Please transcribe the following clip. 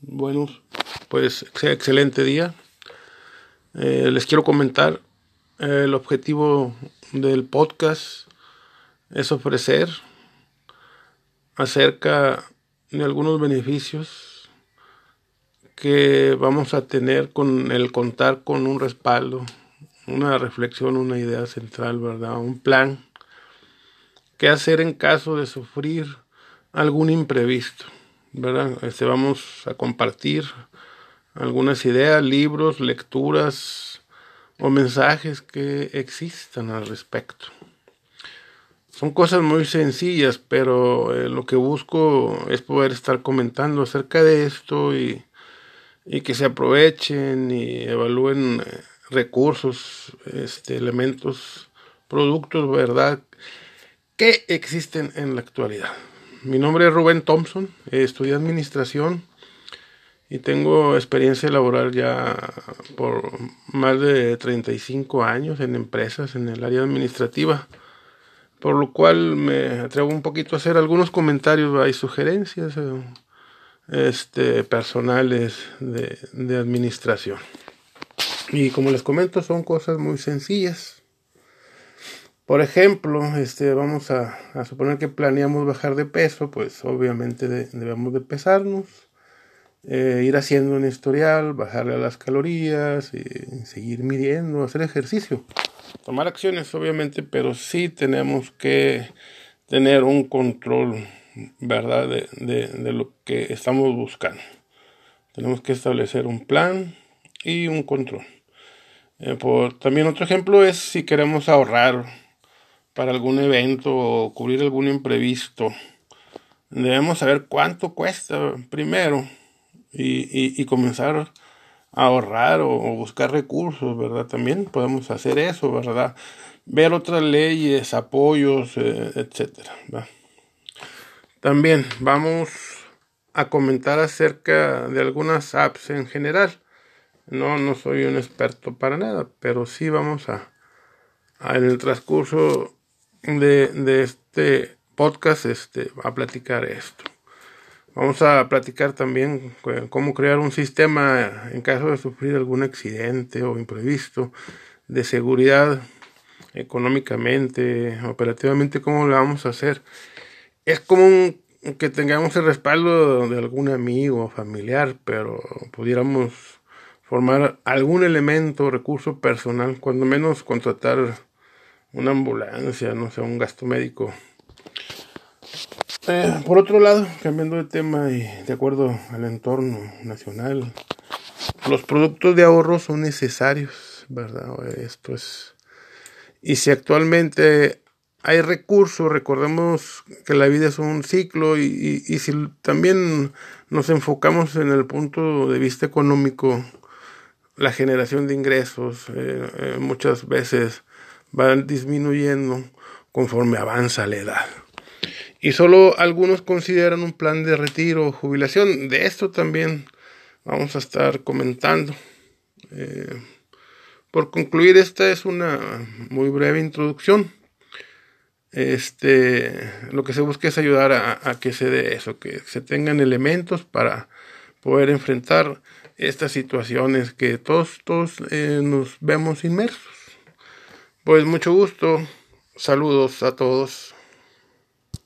Bueno, pues excelente día. Eh, les quiero comentar, eh, el objetivo del podcast es ofrecer acerca de algunos beneficios que vamos a tener con el contar con un respaldo, una reflexión, una idea central, ¿verdad? Un plan. ¿Qué hacer en caso de sufrir algún imprevisto? ¿Verdad? Este, vamos a compartir algunas ideas, libros, lecturas o mensajes que existan al respecto. Son cosas muy sencillas, pero eh, lo que busco es poder estar comentando acerca de esto y, y que se aprovechen y evalúen eh, recursos, este, elementos, productos, ¿verdad? que existen en la actualidad. Mi nombre es Rubén Thompson, estudié administración y tengo experiencia laboral ya por más de 35 años en empresas en el área administrativa, por lo cual me atrevo un poquito a hacer algunos comentarios y sugerencias eh, este, personales de, de administración. Y como les comento, son cosas muy sencillas por ejemplo, este, vamos a, suponer que planeamos bajar de peso, pues obviamente debemos de pesarnos, eh, ir haciendo un historial, bajarle a las calorías, y seguir midiendo, hacer ejercicio, tomar acciones obviamente, pero sí tenemos que tener un control, ¿verdad?, de, lo que estamos buscando. Tenemos que establecer un plan y un control. Eh, por, también otro ejemplo es si queremos ahorrar para algún evento o cubrir algún imprevisto. Debemos saber cuánto cuesta primero y, comenzar a ahorrar o, buscar recursos, ¿verdad? También podemos hacer eso, ¿verdad? Ver otras leyes, apoyos, eh, etcétera. También vamos a comentar acerca de algunas apps en general. No, no soy un experto para nada, pero sí vamos a en el transcurso de, este podcast este, a platicar esto. Vamos a platicar también cómo crear un sistema en caso de sufrir algún accidente o imprevisto de seguridad económicamente, operativamente, cómo lo vamos a hacer. Es común que tengamos el respaldo de algún amigo o familiar, pero pudiéramos formar algún elemento, recurso personal, cuando menos contratar una ambulancia, no sé, un gasto médico. Eh, por otro lado, cambiando de tema y de acuerdo al entorno nacional, los productos de ahorro son necesarios, ¿verdad? Esto es. Y si actualmente hay recursos, recordemos que la vida es un ciclo y, y, si también nos enfocamos en el punto de vista económico, la generación de ingresos, eh, eh, muchas veces van disminuyendo conforme avanza la edad. Y solo algunos consideran un plan de retiro o jubilación. De esto también vamos a estar comentando. Eh, por concluir, esta es una muy breve introducción. Este, lo que se busca es ayudar a, que se dé eso, que se tengan elementos para poder enfrentar estas situaciones que todos, todos eh, nos vemos inmersos. Pues mucho gusto. Saludos a todos.